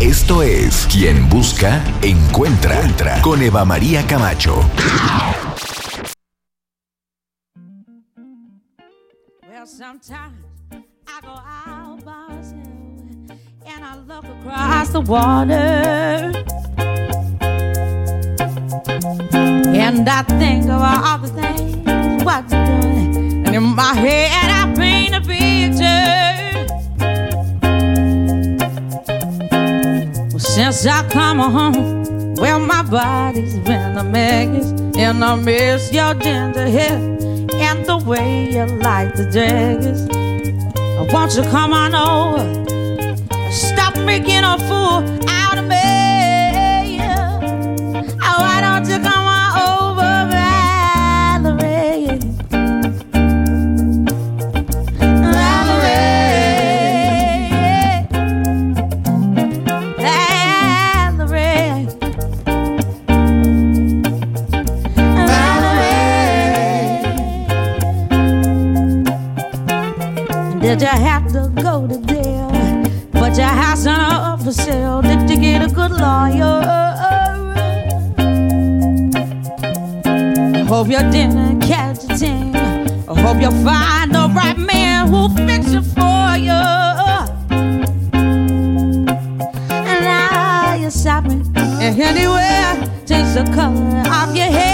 Esto es Quien Busca, Encuentra, Entra con Eva María Camacho. And I I you're. And in my head, I paint a. Well, since I come home, well, my body's been a mess. And I miss your ginger hair and the way you like the daggers. I want you come on over. Stop making a fool Did you have to go to jail? But your house not up for sale. Did you get a good lawyer? I hope you didn't catch a thing. I hope you find the right man who'll fix it for you. And now you're shopping and anywhere. Change the color of your hair.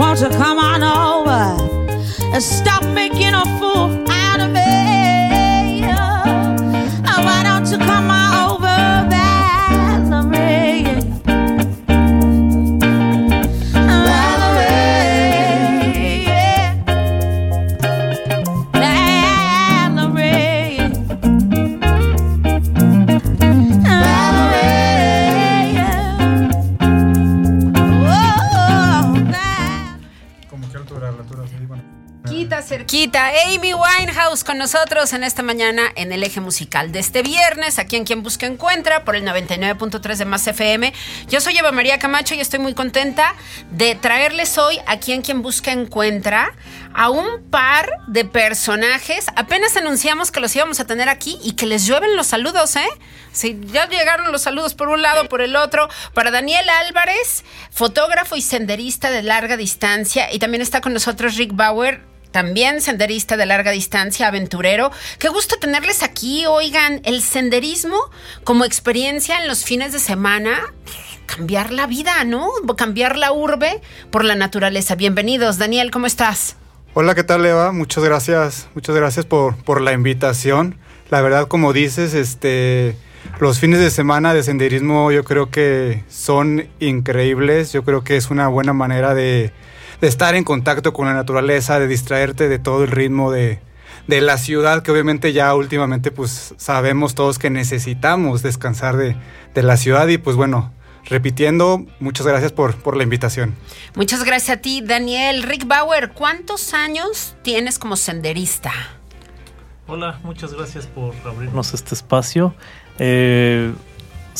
I want you come on over and stop making a fool Amy Winehouse con nosotros en esta mañana en el eje musical de este viernes, aquí en Quien Busca Encuentra, por el 99.3 de Más FM. Yo soy Eva María Camacho y estoy muy contenta de traerles hoy aquí en Quien Busca Encuentra a un par de personajes. Apenas anunciamos que los íbamos a tener aquí y que les llueven los saludos, ¿eh? Sí, ya llegaron los saludos por un lado, por el otro. Para Daniel Álvarez, fotógrafo y senderista de larga distancia. Y también está con nosotros Rick Bauer, también senderista de larga distancia, aventurero. Qué gusto tenerles aquí. Oigan, el senderismo como experiencia en los fines de semana, cambiar la vida, ¿no? Cambiar la urbe por la naturaleza. Bienvenidos. Daniel, ¿cómo estás? Hola, ¿qué tal, Eva? Muchas gracias, muchas gracias por, por la invitación. La verdad, como dices, este, los fines de semana de senderismo yo creo que son increíbles. Yo creo que es una buena manera de, de estar en contacto con la naturaleza, de distraerte de todo el ritmo de, de la ciudad, que obviamente ya últimamente pues sabemos todos que necesitamos descansar de, de la ciudad y pues bueno, repitiendo, muchas gracias por, por la invitación. Muchas gracias a ti, Daniel. Rick Bauer, ¿cuántos años tienes como senderista? Hola, muchas gracias por abrirnos este espacio. Eh,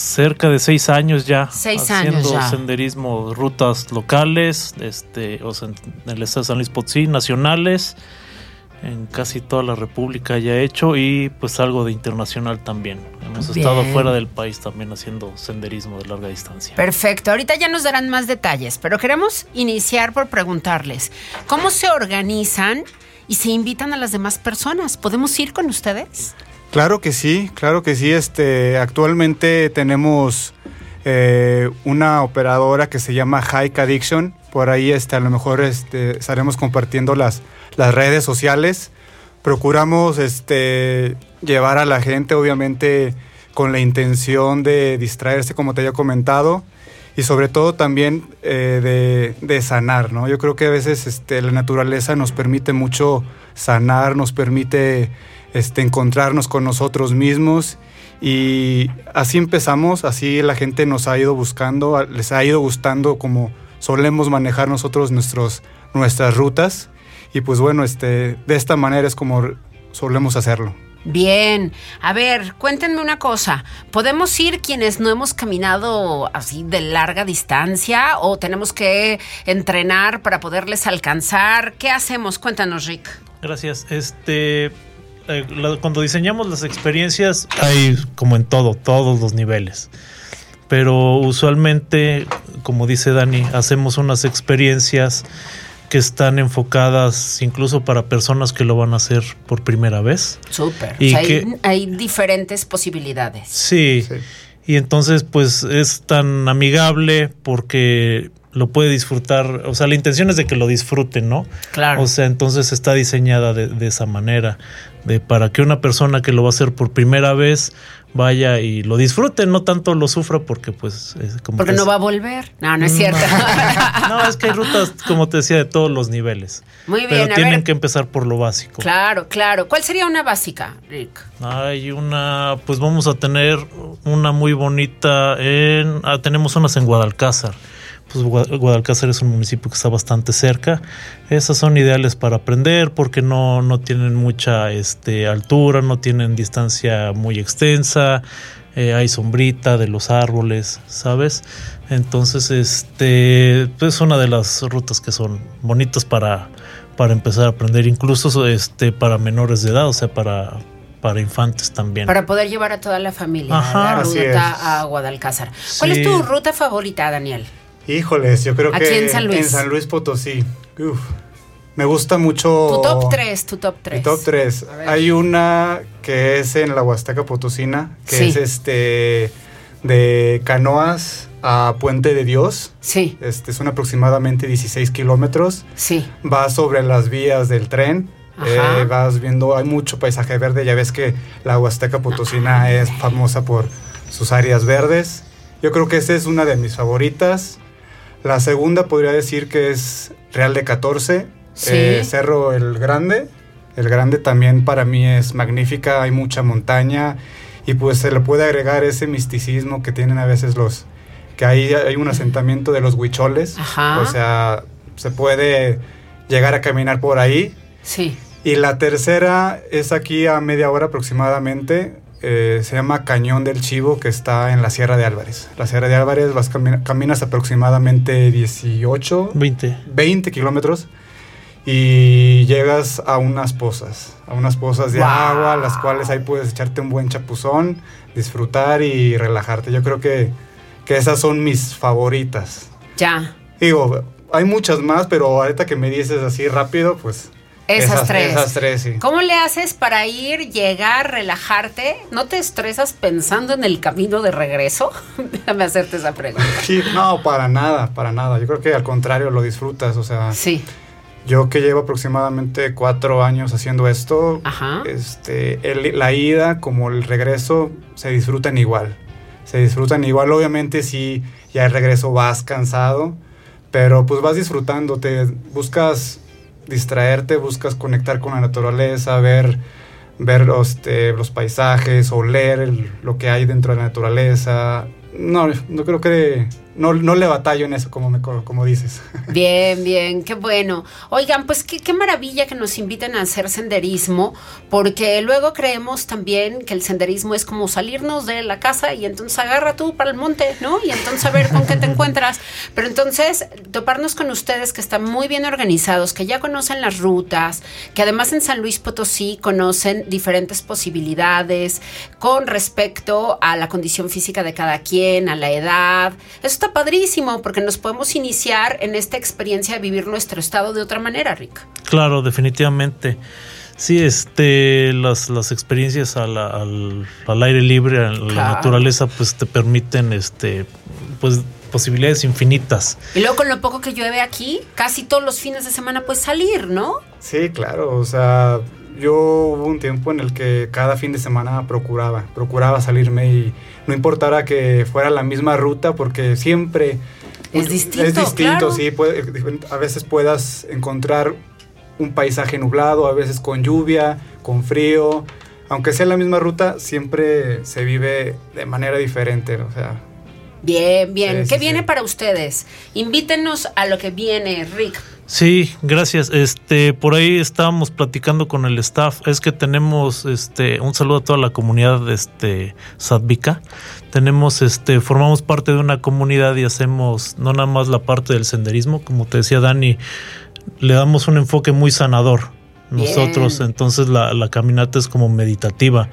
cerca de seis años ya Seis haciendo años ya. senderismo, rutas locales, este, o sea, en el estado de San Luis Potosí, nacionales, en casi toda la República ya he hecho y pues algo de internacional también. Hemos Bien. estado fuera del país también haciendo senderismo de larga distancia. Perfecto, ahorita ya nos darán más detalles, pero queremos iniciar por preguntarles, ¿cómo se organizan y se invitan a las demás personas? ¿Podemos ir con ustedes? Claro que sí, claro que sí. Este, actualmente tenemos eh, una operadora que se llama Hike Addiction. Por ahí este, a lo mejor este, estaremos compartiendo las, las redes sociales. Procuramos este, llevar a la gente, obviamente, con la intención de distraerse, como te había comentado, y sobre todo también eh, de, de sanar, ¿no? Yo creo que a veces este, la naturaleza nos permite mucho sanar, nos permite este, encontrarnos con nosotros mismos y así empezamos, así la gente nos ha ido buscando, les ha ido gustando como solemos manejar nosotros nuestros, nuestras rutas y pues bueno, este, de esta manera es como solemos hacerlo. Bien, a ver, cuéntenme una cosa. ¿Podemos ir quienes no hemos caminado así de larga distancia o tenemos que entrenar para poderles alcanzar? ¿Qué hacemos? Cuéntanos, Rick. Gracias. Este, eh, la- cuando diseñamos las experiencias hay como en todo, todos los niveles. Pero usualmente, como dice Dani, hacemos unas experiencias que están enfocadas incluso para personas que lo van a hacer por primera vez. Súper. Y O sea, hay, que- hay diferentes posibilidades. Sí. Sí. Y entonces, pues es tan amigable porque lo puede disfrutar. O sea, la intención es de que lo disfruten, ¿no? Claro. O sea, entonces está diseñada de, de esa manera, de para que una persona que lo va a hacer por primera vez vaya y lo disfrute, no tanto lo sufra porque pues es como Porque que no es- va a volver. No, no es cierto. no, es que hay rutas, como te decía, de todos los niveles. Muy bien, Pero tienen ver. que empezar por lo básico. claro, claro. ¿Cuál sería una básica, Rick? Hay una, pues vamos a tener una muy bonita en, ah, tenemos unas en Guadalcázar. Pues Gua- Guadalcázar es un municipio que está bastante cerca. Esas son ideales para aprender porque no, no tienen mucha este, altura, no tienen distancia muy extensa, eh, hay sombrita de los árboles, ¿sabes? Entonces, este, pues es una de las rutas que son bonitas para, para empezar a aprender, incluso este, para menores de edad, o sea, para, para infantes también. Para poder llevar a toda la familia Ajá. a la ruta a Guadalcázar. ¿Cuál Sí. es tu ruta favorita, Daniel? Híjoles, yo creo Aquí que en San Luis. en San Luis Potosí. Uf, me gusta mucho. Tu top 3, tu top 3. Mi top 3. A ver. Hay una que es en la Huasteca Potosina, que Sí. es este de Canoas a Puente de Dios. Sí, Este son aproximadamente 16 kilómetros. sí. Vas sobre las vías del tren. Ajá. eh, vas viendo, hay mucho paisaje verde. Ya ves que la Huasteca Potosina es famosa por sus áreas verdes. Yo creo que esa es una de mis favoritas. La segunda podría decir que es Real de 14, Sí. eh, Cerro el Grande. El Grande también para mí es magnífica, hay mucha montaña y pues se le puede agregar ese misticismo que tienen a veces los, que ahí hay un asentamiento de los huicholes. Ajá. O sea, se puede llegar a caminar por ahí. Sí. Y la tercera es aquí a media hora aproximadamente. Eh, se llama Cañón del Chivo, que está en la Sierra de Álvarez. La Sierra de Álvarez vas camina- caminas aproximadamente 18, 20. 20 kilómetros y llegas a unas pozas, a unas pozas de Wow. agua, las cuales ahí puedes echarte un buen chapuzón, disfrutar y relajarte. Yo creo que, que esas son mis favoritas. Ya. Digo, hay muchas más, pero ahorita que me dices así rápido, pues... Esas, tres. Esas tres, sí. ¿Cómo le haces para ir, llegar, relajarte? ¿No te estresas pensando en el camino de regreso? Déjame hacerte esa pregunta. Sí, no, para nada, para nada. Yo creo que al contrario lo disfrutas, o sea, Sí. Yo que llevo aproximadamente cuatro años haciendo esto, Ajá. este, el- la ida como el regreso se disfrutan igual. Se disfrutan igual, obviamente si ya el regreso vas cansado, pero pues vas disfrutando, te buscas distraerte, buscas conectar con la naturaleza, ver, ver este, los paisajes, oler el- lo que hay dentro de la naturaleza. No, no creo que no, no le batallo en eso como, me, co- como dices. Bien, bien, qué bueno. Oigan, pues qué, qué maravilla que nos inviten a hacer senderismo, porque luego creemos también que el senderismo es como salirnos de la casa y entonces agarra tú para el monte, ¿no? Y entonces a ver con qué te encuentras. Pero entonces toparnos con ustedes que están muy bien organizados, que ya conocen las rutas, que además en San Luis Potosí conocen diferentes posibilidades con respecto a la condición física de cada quien, a la edad. Está padrísimo porque nos podemos iniciar en esta experiencia de vivir nuestro estado de otra manera, Rick. Claro, definitivamente. Sí, este, las, las experiencias al, al, al aire libre, a la Claro. naturaleza, pues te permiten, este, pues posibilidades infinitas. Y luego con lo poco que llueve aquí, casi todos los fines de semana puedes salir, ¿no? Sí, claro, o sea, yo hubo un tiempo en el que cada fin de semana procuraba, procuraba salirme y no importara que fuera la misma ruta porque siempre Es distinto, es distinto, claro. sí, puede- a veces puedas encontrar un paisaje nublado, a veces con lluvia, con frío, aunque sea la misma ruta, siempre se vive de manera diferente, o sea, Bien, bien. Sí, ¿Qué sí, viene sí. para ustedes? Invítenos a lo que viene, Rick. Sí, gracias. Este, por ahí estábamos platicando con el staff. Es que tenemos, este, un saludo a toda la comunidad, este, Sadvika. Tenemos, este, formamos parte de una comunidad y hacemos no nada más la parte del senderismo, como te decía Dani, le damos un enfoque muy sanador. Nosotros, Bien. entonces la, la caminata es como meditativa,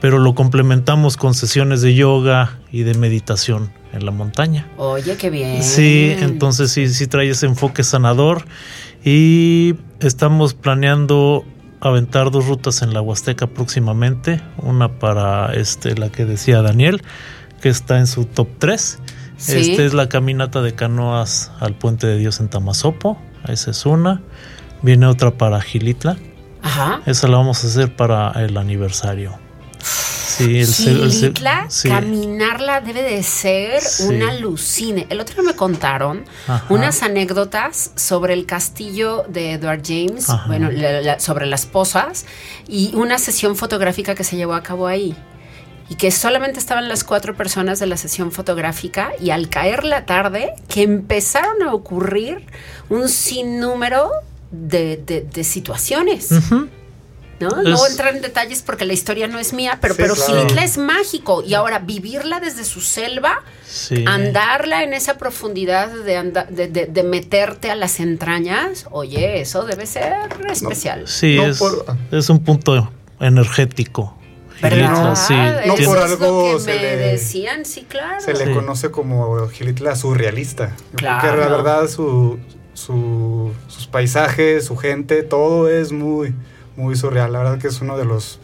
pero lo complementamos con sesiones de yoga y de meditación en la montaña. Oye, qué bien. Sí, entonces sí, sí trae ese enfoque sanador y estamos planeando aventar dos rutas en la Huasteca próximamente, una para este la que decía Daniel, que está en su top 3. Sí. Esta es la caminata de canoas al Puente de Dios en Tamazopo, esa es una. Viene otra para Gilitla, Ajá. esa la vamos a hacer para el aniversario. Sí, el Gilitla, sí. caminarla debe de ser Sí. una alucine. El otro día me contaron Ajá. unas anécdotas sobre el castillo de Edward James, Ajá. bueno, la- la- sobre las posas y una sesión fotográfica que se llevó a cabo ahí. Y que solamente estaban las cuatro personas de la sesión fotográfica y al caer la tarde que empezaron a ocurrir un sinnúmero de, de- de situaciones. ¿no? No voy a Es- entrar en detalles porque la historia no es mía, pero, Sí, pero claro. Gilitla es mágico. Y ahora vivirla desde su selva, Sí. andarla en esa profundidad de, anda- de, de- de meterte a las entrañas, oye, eso debe ser especial. Sí, No es, por- es un punto energético. ¿Verdad? Gilitla, sí. No por algo lo que se me le- decían, sí, claro. se le Sí. conoce como Gilitla surrealista. Claro. Porque la verdad su, su- sus paisajes, su gente, todo es muy, muy surreal. La verdad que es uno de los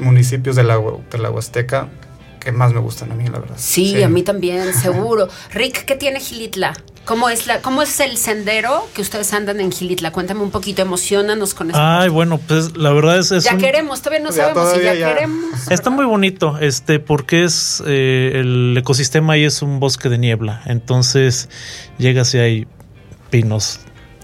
municipios de la, de la Huasteca que más me gustan a mí, la verdad. Sí, a mí también, seguro. Rick, ¿qué tiene Gilitla? ¿Cómo es, la, ¿Cómo es el sendero que ustedes andan en Gilitla? Cuéntame un poquito, emocionanos con eso. Ay, bueno, pues la verdad es, es ya un- queremos, todavía no Ya sabemos si ya. queremos. Está muy bonito, este, porque es eh, el ecosistema ahí es un bosque de niebla. Entonces llegas y hay pinos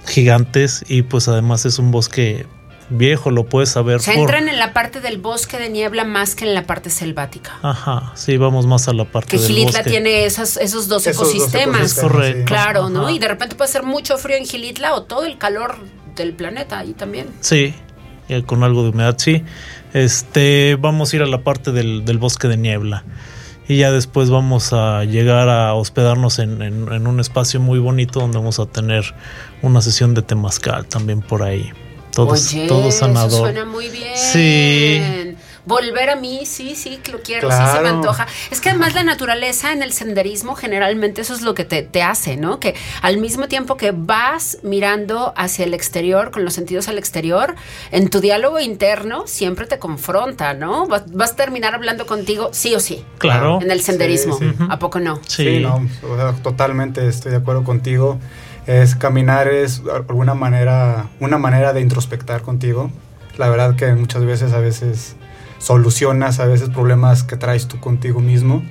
gigantes y pues además es un bosque viejo, lo puedes saber Se por. entran en la parte del bosque de niebla más que en la parte selvática. Ajá, sí, vamos más a la parte Que del Gilitla bosque. tiene esas, esos dos Esos dos ecosistemas. Es correcto. Claro, ¿no? Y de repente puede ser mucho frío en Gilitla o todo el calor del planeta ahí también. Sí, ya con algo de humedad, sí. Este, vamos a ir a la parte del, del bosque de niebla. Y ya después vamos a llegar a hospedarnos en, en- en un espacio muy bonito donde vamos a tener una sesión de temazcal también por ahí. Todo, Oye, todo eso sanador. suena muy bien. Sí. Volver a mí, sí, sí, que lo quiero, sí se me antoja. Es que además la naturaleza en el senderismo generalmente eso es lo que te, te hace, ¿no? Que al mismo tiempo que vas mirando hacia el exterior, con los sentidos al exterior, en tu diálogo interno siempre te confronta, ¿no? Vas, vas a terminar hablando contigo sí o sí. Claro. En el senderismo. Sí, sí. ¿A poco no? Sí, Sí. no, o sea, totalmente estoy de acuerdo contigo. Es caminar es alguna manera, una manera de introspectar contigo. La verdad que muchas veces, a veces solucionas a veces problemas que traes tú contigo mismo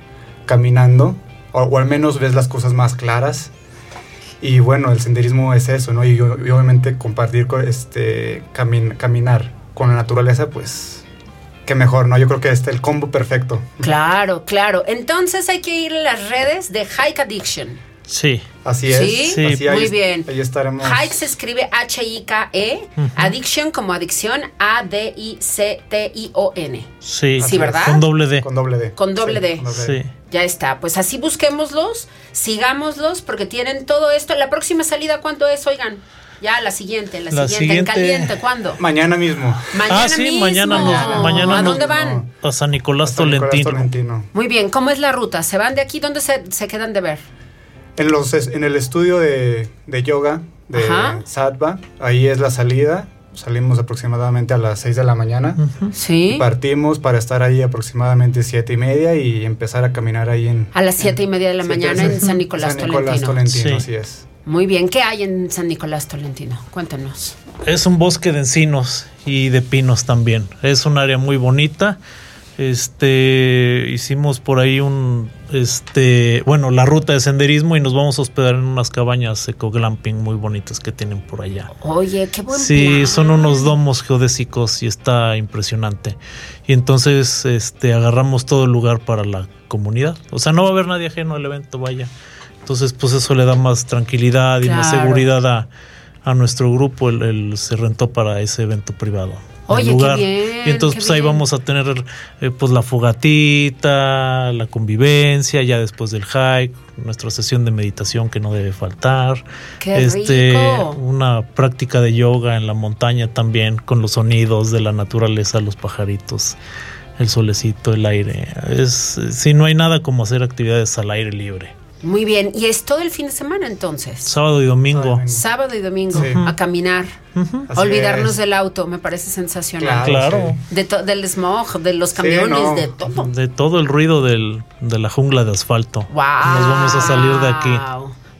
caminando, o, al menos ves las cosas más claras. Y bueno, el senderismo es eso, ¿no? Y, y obviamente compartir, este, camin- caminar con la naturaleza, pues, qué mejor, ¿no? Yo creo que este es el combo perfecto. Claro, claro. Entonces hay que ir a las redes de Hike Addiction. Sí. Así es. ¿Sí? Sí. Así, Muy bien. Ahí estaremos. Hike se escribe H-I-K-E, Addiction como adicción, A-D-I-C-T-I-O-N. Sí. Sí, ¿verdad? Con doble D. Con doble D. Con doble Sí, D. con doble Sí. Ya está, pues así busquémoslos, sigámoslos, porque tienen todo esto. La próxima salida, ¿cuánto es? Oigan, ya la siguiente, la, La siguiente, en caliente, ¿cuándo? Mañana mismo. Mañana Ah, sí, mismo. mañana nos- mañana ¿A nos- dónde van? A San Nicolás Hasta Nicolás Tolentino. Tolentino. Muy bien, ¿cómo es la ruta? ¿Se van de aquí? ¿Dónde se, se quedan de ver? En, los, es- en el estudio de, de yoga de Ajá. Sattva, ahí es la salida. Salimos aproximadamente a las 6 de la mañana. Ujú. Sí. Partimos para estar ahí aproximadamente siete y media y empezar a caminar ahí en A las siete y media de la Siete- mañana en San Nicolás, San Nicolás Tolentino. Tolentino, Sí. así es. Muy bien, ¿qué hay en San Nicolás Tolentino? Cuéntanos. Es un bosque de encinos y de pinos también. Es un área muy bonita. Este hicimos por ahí un este, bueno, la ruta de senderismo y nos vamos a hospedar en unas cabañas eco glamping muy bonitas que tienen por allá. Oye, qué buen Sí, plan. son unos domos geodésicos y está impresionante. Y entonces este agarramos todo el lugar para la comunidad. O sea, no va a haber nadie ajeno al evento, vaya. Entonces, pues eso le da más tranquilidad y más seguridad a, a nuestro grupo. El, el- se rentó para ese evento privado. Qué lugar. bien, Y entonces, qué pues ahí vamos a tener eh, pues la fogatita, la convivencia, ya después del hike, nuestra sesión de meditación que no debe faltar. ¡Qué este, rico! una práctica de yoga en la montaña también, con los sonidos de la naturaleza, los pajaritos, el solecito, el aire. Es, si no hay nada como hacer actividades al aire libre. Muy bien, y es todo el fin de semana entonces. Sábado y domingo. Sábado y domingo. Sí. a caminar, olvidarnos es. del auto, me parece sensacional. Claro. sí. De to- del smog, de los camiones, no. de todo. De todo el ruido del, de la jungla de asfalto. Wow. Nos vamos a salir de aquí.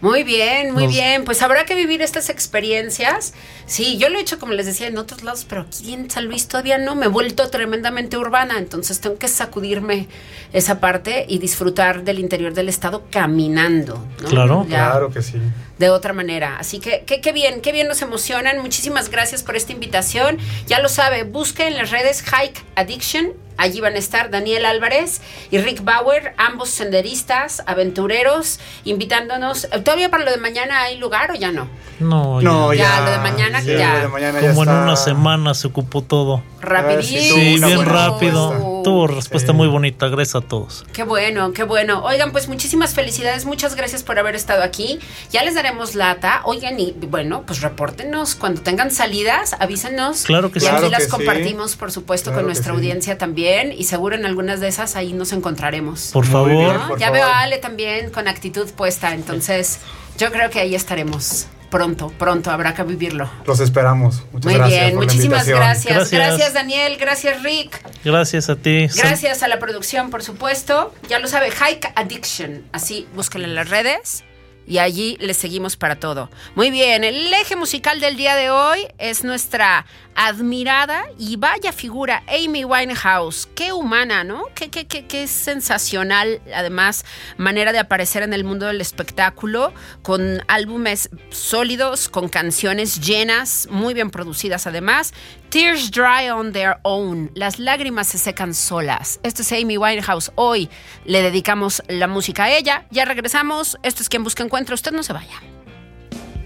Muy bien, muy Nos- bien. Pues habrá que vivir estas experiencias. Sí, yo lo he hecho, como les decía, en otros lados, pero aquí en San Luis todavía no. Me he vuelto tremendamente urbana, entonces tengo que sacudirme esa parte y disfrutar del interior del estado caminando. ¿no? Claro. Ya Claro que sí. de otra manera. Así que qué, qué bien, qué bien nos emocionan. Muchísimas gracias por esta invitación. Ya lo sabe, busque en las redes Hike Addiction. Allí van a estar Daniel Álvarez y Rick Bauer, ambos senderistas, aventureros, invitándonos. ¿Todavía para lo de mañana hay lugar o ya no? No, No, ya. Ya, ya. lo de mañana, ya. lo de mañana ya Como en está. una semana se ocupó todo. Rapidísimo. Sí, bien rápido. Tuvo respuesta Sí. muy bonita. Gracias a todos. Qué bueno, qué bueno. Oigan, pues muchísimas felicidades, muchas gracias por haber estado aquí. Ya les daremos lata. Oigan, y bueno, pues repórtenos cuando tengan salidas, avísenos. Claro que y sí. aquí Claro las sí. compartimos, por supuesto, Claro con nuestra sí. audiencia también. Y seguro en algunas de esas ahí nos encontraremos. Por favor. bien. ¿no? por Ya favor. veo a Ale también con actitud puesta, entonces yo creo que ahí estaremos. Pronto, pronto, habrá que vivirlo. Los esperamos. Muchas Muy gracias bien, por muchísimas gracias. Gracias. Gracias Daniel, gracias Rick. Gracias a ti. Gracias a la producción, por supuesto. Ya lo sabe, Hike Addiction. Así, búsquenlo en las redes y allí les seguimos para todo. Muy bien, el eje musical del día de hoy es nuestra admirada y vaya figura Amy Winehouse. Qué humana, ¿no? Qué, qué, qué, qué sensacional, además, manera de aparecer en el mundo del espectáculo, con álbumes sólidos, con canciones llenas, muy bien producidas además. Tears dry on their own. Las lágrimas se secan solas. Esto es Amy Winehouse. Hoy le dedicamos la música a ella. Ya regresamos. Esto es quien busca encuentra. Usted no se vaya.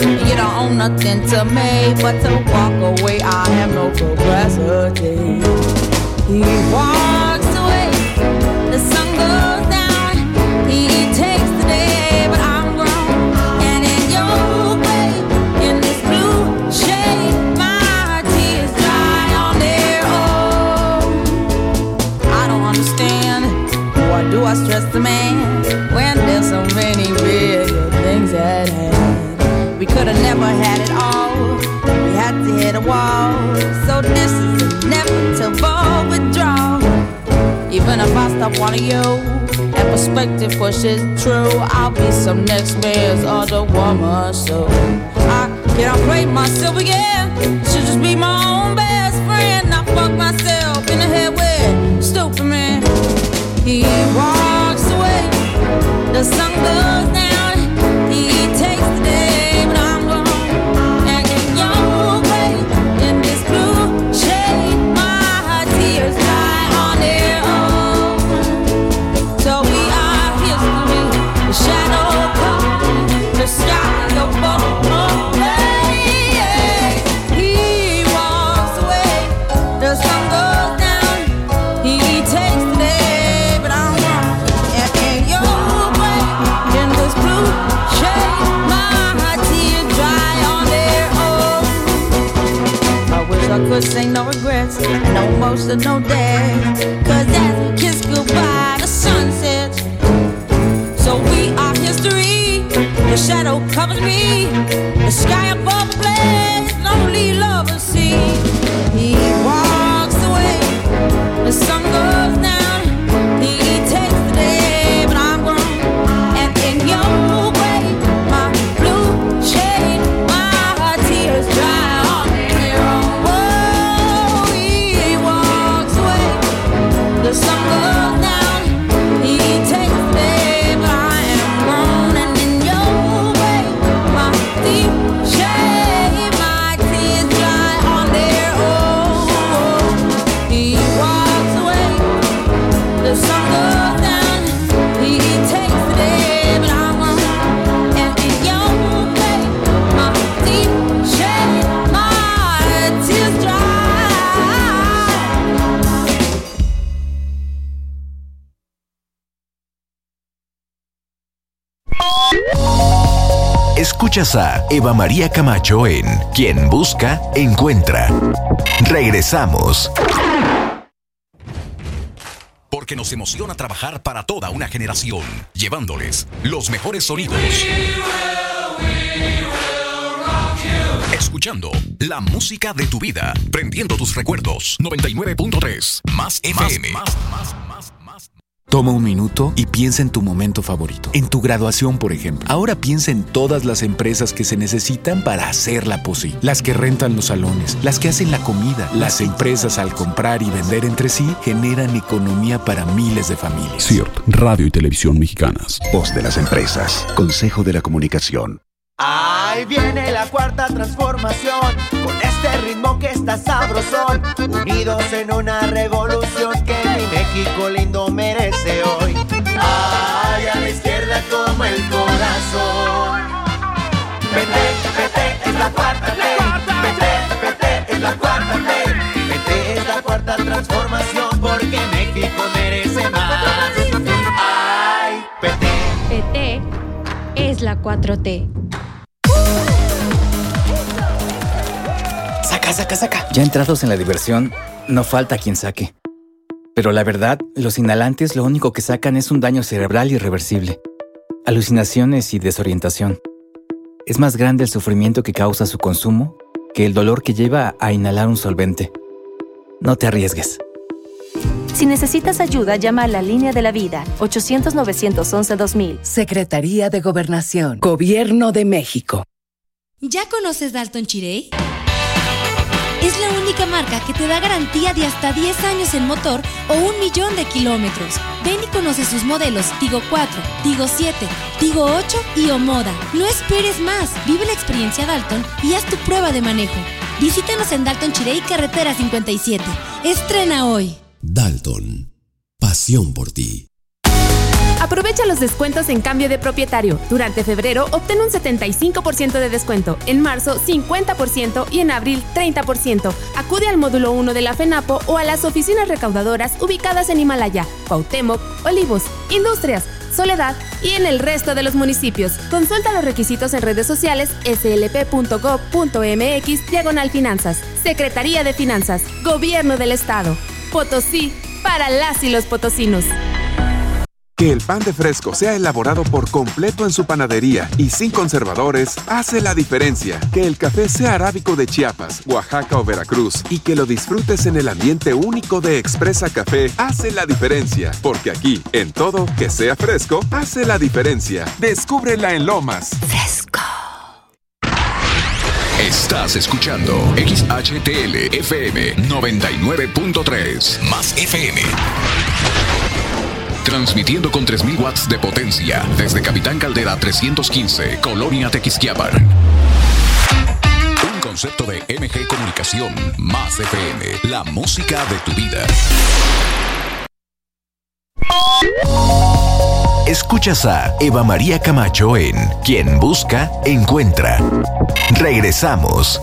You don't own nothing to me but to walk away. I have no capacity. He walks one of you. And perspective for pushes true. I'll be some next man's other woman. So I cannot break myself again. Should just be my own best friend. I fuck myself in the head with stupid man. He walks away. The sun goes down. No day. Cause as we kiss goodbye, the sun sets. So we are history. The shadow covers me. The sky above blaze, lonely lovers Eva María Camacho en Quien Busca, Encuentra. Regresamos. Porque nos emociona trabajar para toda una generación, llevándoles los mejores sonidos. Escuchando la música de tu vida, prendiendo tus recuerdos. 99.3 más FM. Toma un minuto y piensa en tu momento favorito. En tu graduación, por ejemplo. Ahora piensa en todas las empresas que se necesitan para hacerla posible. Las que rentan los salones, las que hacen la comida. Las empresas al comprar y vender entre sí generan economía para miles de familias. CIRT, Radio y Televisión Mexicanas. Voz de las empresas. Consejo de la Comunicación. Ahí viene la cuarta transformación, con este ritmo que está sabrosón, unidos en una revolución que transformación porque México merece más. Ay, PT. PT es la 4T. Saca, saca, saca. Ya entrados en la diversión, no falta quien saque. Pero la verdad, los inhalantes lo único que sacan es un daño cerebral irreversible, alucinaciones y desorientación. Es más grande el sufrimiento que causa su consumo que el dolor que lleva a inhalar un solvente. No te arriesgues. Si necesitas ayuda, llama a la línea de la vida 800-911-2000. Secretaría de Gobernación, Gobierno de México. ¿Ya conoces Dalton Chirey? Es la única marca que te da garantía de hasta 10 años en motor o un millón de kilómetros. Ven y conoce sus modelos Tigo 4, Tigo 7, Tigo 8 y Omoda. No esperes más. Vive la experiencia Dalton y haz tu prueba de manejo. Visítanos en Dalton Chirey, carretera 57. Estrena hoy. Dalton. Pasión por ti. Aprovecha los descuentos en cambio de propietario. Durante febrero obtén un 75% de descuento, en marzo 50% y en abril 30%. Acude al módulo 1 de la FENAPO o a las oficinas recaudadoras ubicadas en Himalaya, Cuauhtémoc, Olivos, Industrias, Soledad y en el resto de los municipios. Consulta los requisitos en redes sociales slp.gov.mx diagonal finanzas. Secretaría de Finanzas, Gobierno del Estado. Potosí, para las y los potosinos. Que el pan de fresco sea elaborado por completo en su panadería y sin conservadores hace la diferencia. Que el café sea arábico de Chiapas, Oaxaca o Veracruz y que lo disfrutes en el ambiente único de Expresa Café hace la diferencia. Porque aquí, en todo, que sea fresco, hace la diferencia. Descúbrela en Lomas. Fresco. Estás escuchando XHTL FM 99.3 más FM. Transmitiendo con 3000 watts de potencia desde Capitán Caldera 315, Colonia Tequisquiapan. Un concepto de MG Comunicación más FM, la música de tu vida. Escuchas a Eva María Camacho en Quien Busca, Encuentra. Regresamos.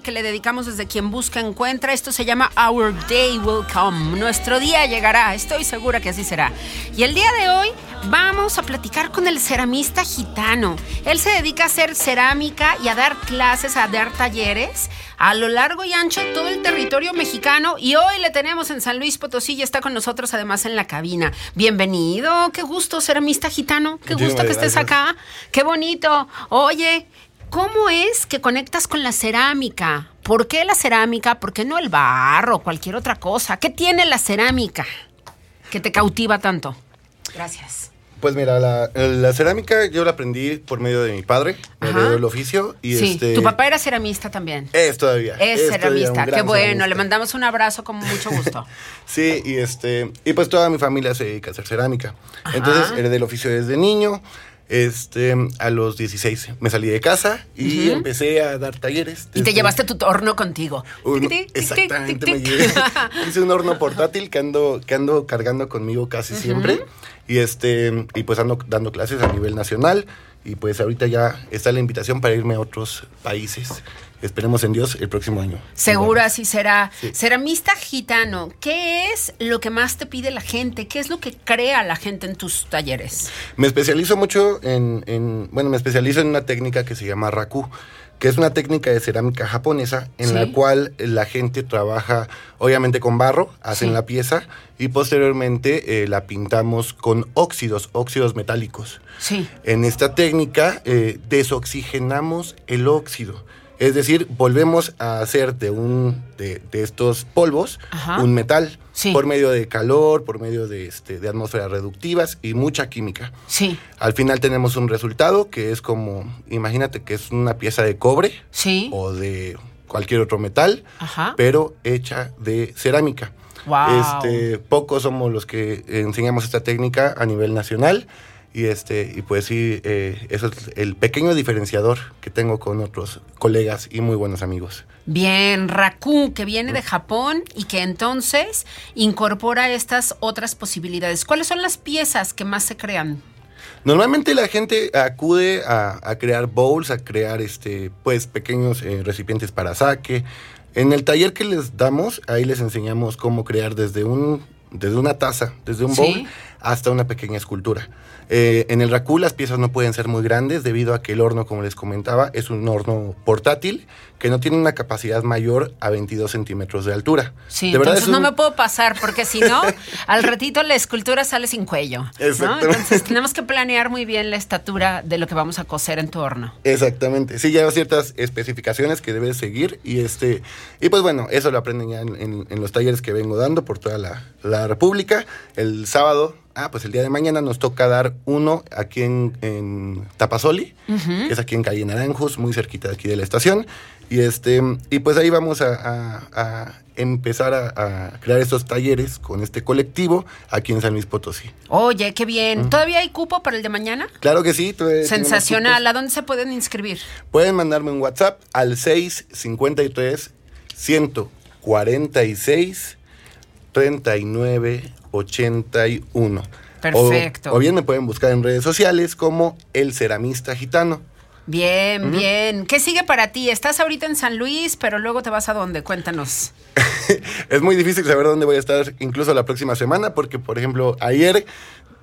Que le dedicamos desde quien busca encuentra. Esto se llama Our Day Will Come. Nuestro día llegará. Estoy segura que así será. Y el día de hoy vamos a platicar con el ceramista gitano. Él se dedica a hacer cerámica y a dar clases, a dar talleres a lo largo y ancho de todo el territorio mexicano. Y hoy le tenemos en San Luis Potosí y está con nosotros además en la cabina. Bienvenido. Qué gusto, ceramista gitano. Qué gusto que estés gracias. acá. Qué bonito. Oye, ¿cómo es que conectas con la cerámica? ¿Por qué la cerámica? ¿Por qué no el barro o cualquier otra cosa? ¿Qué tiene la cerámica que te cautiva tanto? Gracias. Pues mira, la, la cerámica yo la aprendí por medio de mi padre, me dio el oficio y sí, este... tu papá era ceramista también. Es todavía. Es, ceramista, qué bueno, ceramista. le mandamos un abrazo con mucho gusto. Sí, y este, y pues toda mi familia se dedica a hacer cerámica. Entonces heredé el oficio desde niño. Este, a los 16 me salí de casa y empecé a dar talleres. y te llevaste tu horno contigo. un- Tic, tic, tic, exactamente, tic, me tic. llevé. Hice un horno portátil que ando, que ando cargando conmigo casi siempre. Y este, y pues ando dando clases a nivel nacional. Y pues ahorita ya está la invitación para irme a otros países. Esperemos en Dios el próximo año. Seguro así será. Sí. Ceramista gitano, ¿qué es lo que más te pide la gente? ¿Qué es lo que crea la gente en tus talleres? Me especializo mucho en, en- bueno, me especializo en una técnica que se llama raku, que es una técnica de cerámica japonesa en Sí. la cual la gente trabaja obviamente con barro, hacen Sí. la pieza y posteriormente eh, la pintamos con óxidos, óxidos metálicos. Sí. En esta técnica eh, desoxigenamos el óxido. Es decir, volvemos a hacer de, un, de, de estos polvos Ajá. un metal Sí. por medio de calor, por medio de, este, de atmósferas reductivas y mucha química. Sí. Al final tenemos un resultado que es como, imagínate que es una pieza de cobre Sí. o de cualquier otro metal, Ajá. pero hecha de cerámica. Wow. Este, pocos somos los que enseñamos esta técnica a nivel nacional. Y, este, y pues sí, eh, eso es el pequeño diferenciador que tengo con otros colegas y muy buenos amigos. Bien, Raku, que viene de Japón y que entonces incorpora estas otras posibilidades. ¿Cuáles son las piezas que más se crean? Normalmente la gente acude a, a crear bowls, a crear este, pues, pequeños eh, recipientes para saque. En el taller que les damos, ahí les enseñamos cómo crear desde, un, desde una taza, desde un Sí. bowl, hasta una pequeña escultura. Eh, en el Raku las piezas no pueden ser muy grandes debido a que el horno, como les comentaba, es un horno portátil que no tiene una capacidad mayor a 22 centímetros de altura. Sí, de verdad entonces es no me puedo pasar porque si no, al ratito la escultura sale sin cuello. ¿no? Entonces tenemos que planear muy bien la estatura de lo que vamos a coser en tu horno. Exactamente. Sí, ya hay ciertas especificaciones que debes seguir y este y pues bueno, eso lo aprenden ya en, en- en los talleres que vengo dando por toda la, la República. El sábado, ah, pues el día de mañana nos toca dar uno aquí en, en Tapasoli, que es aquí en Calle Naranjos, muy cerquita de aquí de la estación. Y este y pues ahí vamos a, a- a empezar a, a crear estos talleres con este colectivo aquí en San Luis Potosí. Oye, qué bien. ¿Todavía hay cupo para el de mañana? Claro que sí. Sensacional. ¿A dónde se pueden inscribir? Pueden mandarme un WhatsApp al 653 146 39 81. Perfecto. O, o bien me pueden buscar en redes sociales como El Ceramista Gitano. Bien, bien. ¿Qué sigue para ti? Estás ahorita en San Luis, pero luego te vas a dónde? Cuéntanos. Es muy difícil saber dónde voy a estar incluso la próxima semana porque, por ejemplo, ayer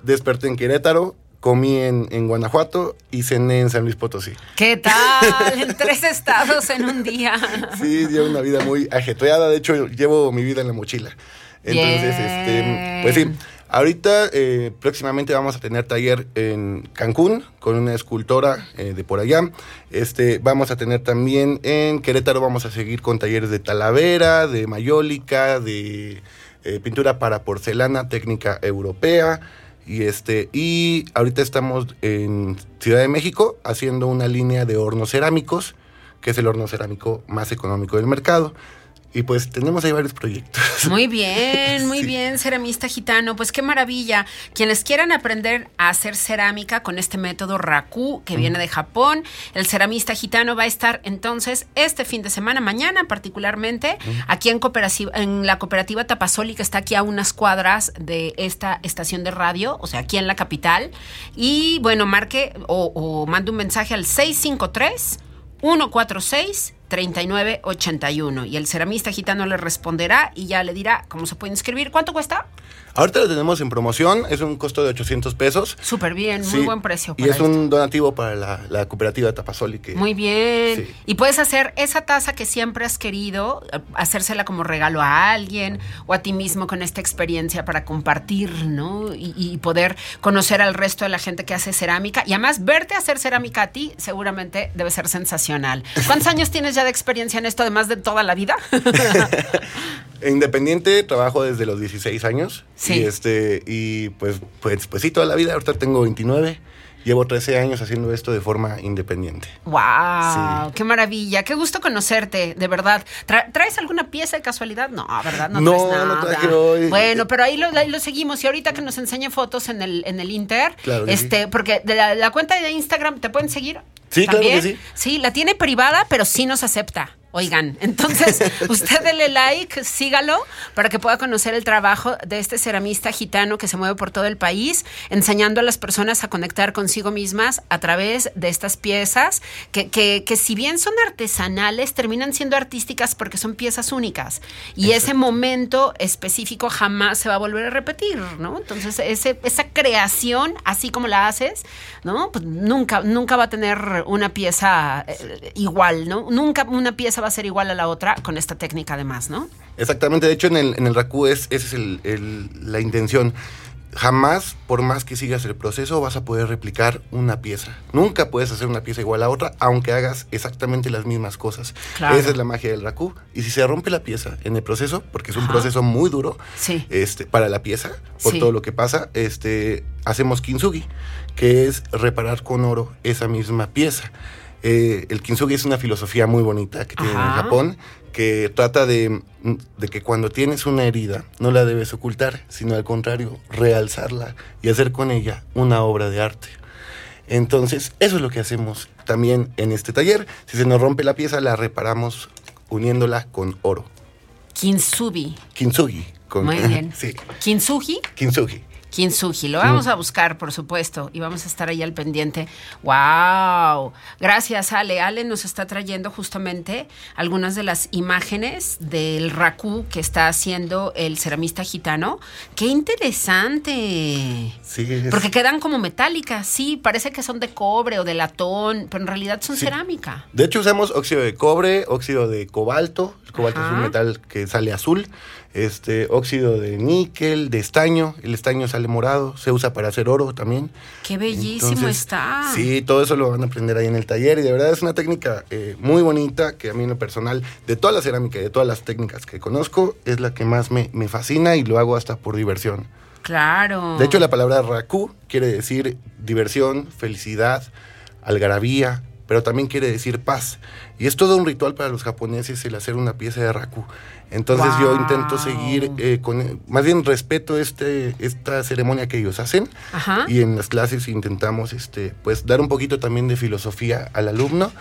desperté en Querétaro, comí en, en Guanajuato y cené en San Luis Potosí. ¿Qué tal? En tres estados en un día. Sí, llevo una vida muy ajetreada. De hecho, llevo mi vida en la mochila. Entonces, este, pues sí. Ahorita, eh, próximamente vamos a tener taller en Cancún con una escultora eh, de por allá. Este, vamos a tener también en Querétaro, vamos a seguir con talleres de talavera, de mayólica, de eh, pintura para porcelana, técnica europea. Y este, y ahorita estamos en Ciudad de México haciendo una línea de hornos cerámicos, que es el horno cerámico más económico del mercado. Y pues tenemos ahí varios proyectos. Muy bien, muy bien, ceramista gitano. Pues qué maravilla. Quienes quieran aprender a hacer cerámica con este método Raku que viene de Japón, el ceramista gitano va a estar entonces este fin de semana, mañana particularmente, aquí en, cooperativa, en la cooperativa Tapasoli, que está aquí a unas cuadras de esta estación de radio, o sea, aquí en la capital. Y bueno, marque o, o mande un mensaje al 653 146 3981 y el ceramista gitano le responderá y ya le dirá cómo se puede inscribir. ¿Cuánto cuesta? Ahorita lo tenemos en promoción, es un costo de 800 pesos. Súper bien, Sí, muy buen precio. Y es esto. un donativo para la, la cooperativa Tapasoli. Que, Muy bien. Sí. Y puedes hacer esa taza que siempre has querido, eh, hacérsela como regalo a alguien o a ti mismo con esta experiencia para compartir, ¿no? Y, y poder conocer al resto de la gente que hace cerámica. Y además, verte hacer cerámica a ti seguramente debe ser sensacional. ¿Cuántos años tienes ya de experiencia en esto, además de toda la vida? Independiente, trabajo desde los 16 años. Sí. Y, este, y pues, pues, pues sí, toda la vida. Ahorita tengo 29. Llevo 13 años haciendo esto de forma independiente. ¡Wow! ¡Qué maravilla! ¡Qué gusto conocerte! De verdad. Tra- ¿Traes alguna pieza de casualidad? No, ¿verdad? No, No, traes nada. no traje hoy. Bueno, pero ahí lo, ahí lo seguimos. Y ahorita que nos enseñe fotos en el, en el Inter, Claro este, porque de la, la cuenta de Instagram te pueden seguir. Sí, claro que sí. Sí, la tiene privada, pero sí nos acepta. Oigan, entonces usted dele like, sígalo para que pueda conocer el trabajo de este ceramista gitano que se mueve por todo el país, enseñando a las personas a conectar consigo mismas a través de estas piezas que, que, que si bien son artesanales, terminan siendo artísticas porque son piezas únicas. Y ese momento específico jamás se va a volver a repetir, ¿no? Entonces, ese, esa creación, así como la haces, ¿no? Pues nunca, nunca va a tener una pieza eh, igual, ¿no? Nunca una pieza va a ser igual a la otra con esta técnica además, ¿no? Exactamente, de hecho en el, en el Raku es, esa es el- el- la intención. Jamás, por más que sigas el proceso, vas a poder replicar una pieza. Nunca puedes hacer una pieza igual a otra, aunque hagas exactamente las mismas cosas. Claro. Esa es la magia del Raku. Y si se rompe la pieza en el proceso, porque es un Ajá. proceso muy duro Sí. este, para la pieza, por Sí. todo lo que pasa, este, hacemos kintsugi, que es reparar con oro esa misma pieza. Eh, el kintsugi es una filosofía muy bonita que tiene en. Japón, que trata de, de que cuando tienes una herida no la debes ocultar, sino al contrario, realzarla y hacer con ella una obra de arte. Entonces, eso es lo que hacemos también en este taller. Si se nos rompe la pieza, la reparamos uniéndola con oro. Kintsugi. Kintsugi. Con, Muy bien. Sí, Kintsugi. kintsugi. Kintsugi. Lo vamos a buscar, por supuesto, y vamos a estar ahí al pendiente. ¡Wow! Gracias, Ale. Ale nos está trayendo justamente algunas de las imágenes del raku que está haciendo el ceramista gitano. ¡Qué interesante! Sí, es- Porque quedan como metálicas, sí, parece que son de cobre o de latón, pero en realidad son Sí. cerámica. De hecho, usamos óxido de cobre, óxido de cobalto. El cobalto es un metal que sale azul. Este, óxido de níquel, de estaño. El estaño sale morado. Se usa para hacer oro también. ¡Qué bellísimo Entonces, está! Sí, todo eso lo van a aprender ahí en el taller. Y de verdad es una técnica eh, muy bonita que a mí en lo personal, de toda la cerámica y de todas las técnicas que conozco, es la que más me, me fascina y lo hago hasta por diversión. Claro. De hecho, la palabra raku quiere decir diversión, felicidad, algarabía, pero también quiere decir paz. Y es todo un ritual para los japoneses el hacer una pieza de raku. Entonces yo intento seguir eh, con, más bien respeto este, esta ceremonia que ellos hacen Ajá. y en las clases intentamos este, pues dar un poquito también de filosofía al alumno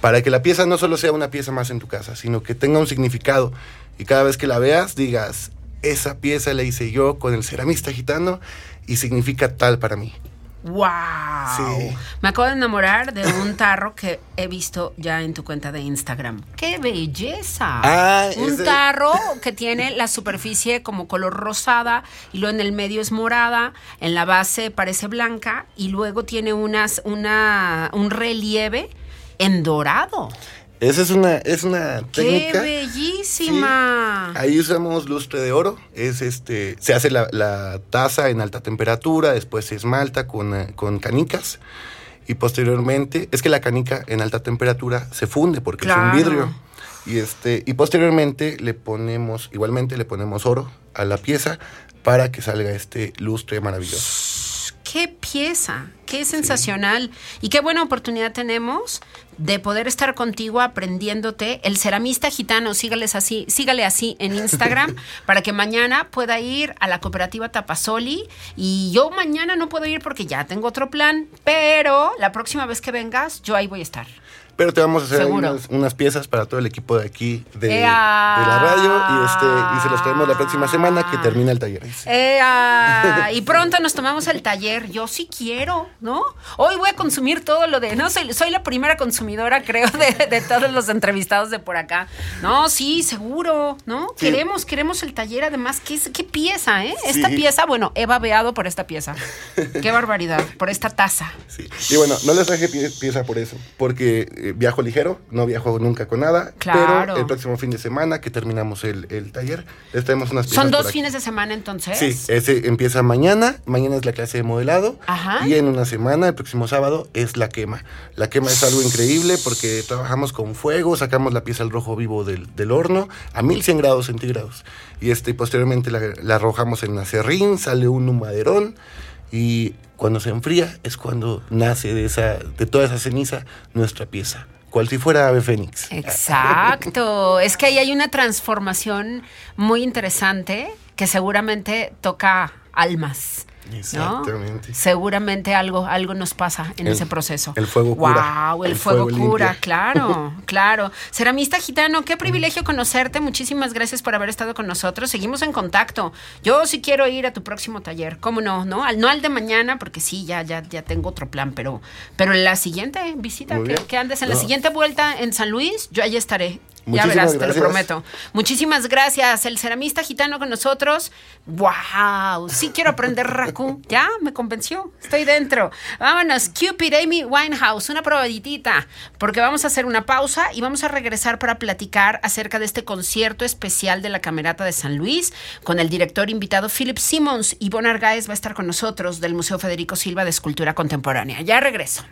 para que la pieza no solo sea una pieza más en tu casa, sino que tenga un significado y cada vez que la veas digas, esa pieza la hice yo con el ceramista gitano y significa tal para mí. ¡Wow! Sí. Me acabo de enamorar de un tarro que he visto ya en tu cuenta de Instagram. ¡Qué belleza! Ah, un ese- tarro que tiene la superficie como color rosada y luego en el medio es morada, en la base parece blanca y luego tiene unas, una, un relieve en dorado. Esa es una, es una ¡Qué técnica. bellísima! Ahí usamos lustre de oro. Es este, se hace la, la taza en alta temperatura, después se esmalta con, eh, con canicas. Y posteriormente, es que la canica en alta temperatura se funde porque es un vidrio. Y este, y posteriormente le ponemos, igualmente le ponemos oro a la pieza para que salga este lustre maravilloso. Qué pieza, qué sensacional y qué buena oportunidad tenemos de poder estar contigo aprendiéndote el ceramista gitano, sígales así, sígale así en Instagram para que mañana pueda ir a la cooperativa Tapasoli. Y yo mañana no puedo ir porque ya tengo otro plan, pero la próxima vez que vengas yo ahí voy a estar. Pero te vamos a hacer unas, unas piezas para todo el equipo de aquí de, la radio y, este, y se los traemos la próxima semana que termina el taller. Y pronto nos tomamos el taller. Yo sí quiero, ¿no? Hoy voy a consumir todo lo de. No, soy, soy la primera consumidora, creo, de, de todos los entrevistados de por acá. No, sí, seguro, ¿no? Sí. Queremos, queremos el taller, además. ¿Qué, qué pieza, eh? Esta Sí. pieza, bueno, he babeado por esta pieza. Qué barbaridad, por esta taza. Sí. Y bueno, no les traje pie- pieza por eso, porque eh, viajo ligero, no viajo nunca con nada. Claro. Pero el próximo fin de semana que terminamos el, el taller, les traemos unas piezas. Son dos fines de semana entonces. Sí, ese empieza mañana. Mañana es la clase de modelado. Ajá. Y en una semana, el próximo sábado, es la quema. La quema es algo increíble porque trabajamos con fuego, sacamos la pieza al rojo vivo del, del horno a 1100 grados centígrados. Y este, posteriormente la, la arrojamos en acerrín, sale un humaderón. Y cuando se enfría es cuando nace de, esa, de toda esa ceniza nuestra pieza. Cual si fuera ave fénix. Exacto. es que ahí hay una transformación muy interesante que seguramente toca almas. ¿No? Exactamente. Seguramente algo, algo nos pasa en El- ese proceso. el fuego cura. Wow, el, El fuego, fuego cura, limpia. claro, claro. Ceramista Gitano, qué privilegio conocerte. Muchísimas gracias por haber estado con nosotros. Seguimos en contacto. Yo sí quiero ir a tu próximo taller. ¿Cómo no? ¿No? Al, no al de mañana, porque sí, ya, ya, ya tengo otro plan, pero, pero en la siguiente visita que, que andes, en la siguiente vuelta en San Luis, yo allí estaré. Ya Muchísimas verás, te gracias. lo prometo. Muchísimas gracias. El ceramista gitano con nosotros. ¡Wow! Sí quiero aprender Raku. Ya me convenció. Estoy dentro. Vámonos. Cupid Amy Winehouse. Una probaditita. Porque vamos a hacer una pausa y vamos a regresar para platicar acerca de este concierto especial de la Camerata de San Luis con el director invitado Philip Simmons. Ivonne Argaez va a estar con nosotros del Museo Federico Silva de Escultura Contemporánea. Ya regreso.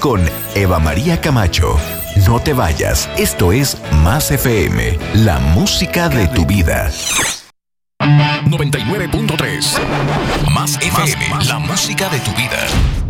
Con Eva María Camacho. No te vayas, esto es Más FM, la música de tu vida. 99.3 Más FM, la música de tu vida.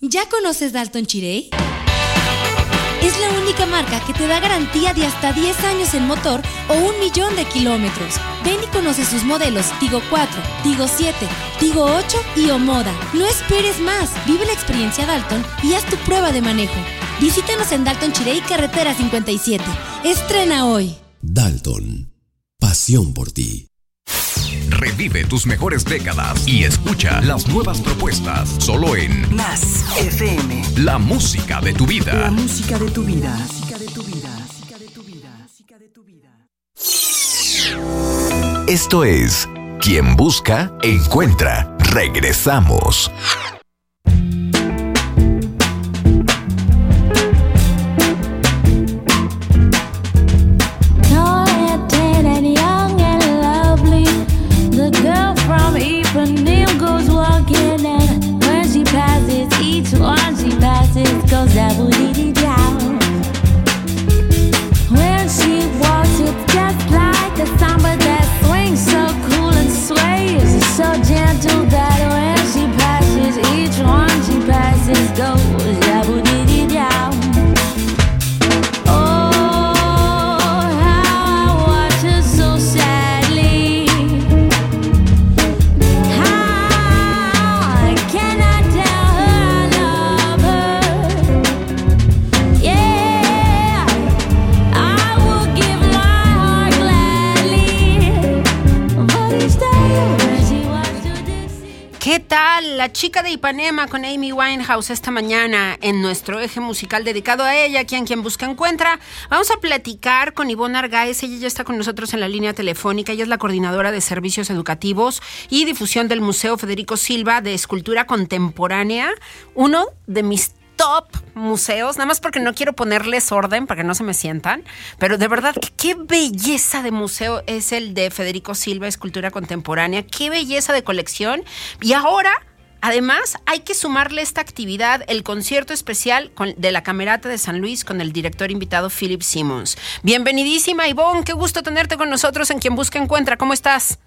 ¿Ya conoces Dalton Chirey? Es la única marca que te da garantía de hasta 10 años en motor o un millón de kilómetros. Ven y conoce sus modelos Tigo 4, Tigo 7, Tigo 8 y Omoda. No esperes más, vive la experiencia Dalton y haz tu prueba de manejo. Visítanos en Dalton Chirey, carretera 57. Estrena hoy. Dalton. Pasión por ti. Revive tus mejores décadas y escucha las nuevas propuestas solo en Más FM. La música de tu La vida. música de tu vida. Esto es Quien busca, encuentra. Regresamos. Chica de Ipanema con Amy Winehouse esta mañana en nuestro eje musical dedicado a ella, quien quien busca encuentra. Vamos a platicar con Ivonne Argaez, ella ya está con nosotros en la línea telefónica, ella es la coordinadora de servicios educativos y difusión del Museo Federico Silva de Escultura Contemporánea, uno de mis top museos, nada más porque no quiero ponerles orden para que no se me sientan, pero de verdad, qué belleza de museo es el de Federico Silva, Escultura Contemporánea, qué belleza de colección. Y ahora, además, hay que sumarle esta actividad, el concierto especial con- de la Camerata de San Luis con el director invitado Philip Simmons. Bienvenidísima, Ivonne, qué gusto tenerte con nosotros en Quien Busca Encuentra. ¿Cómo estás?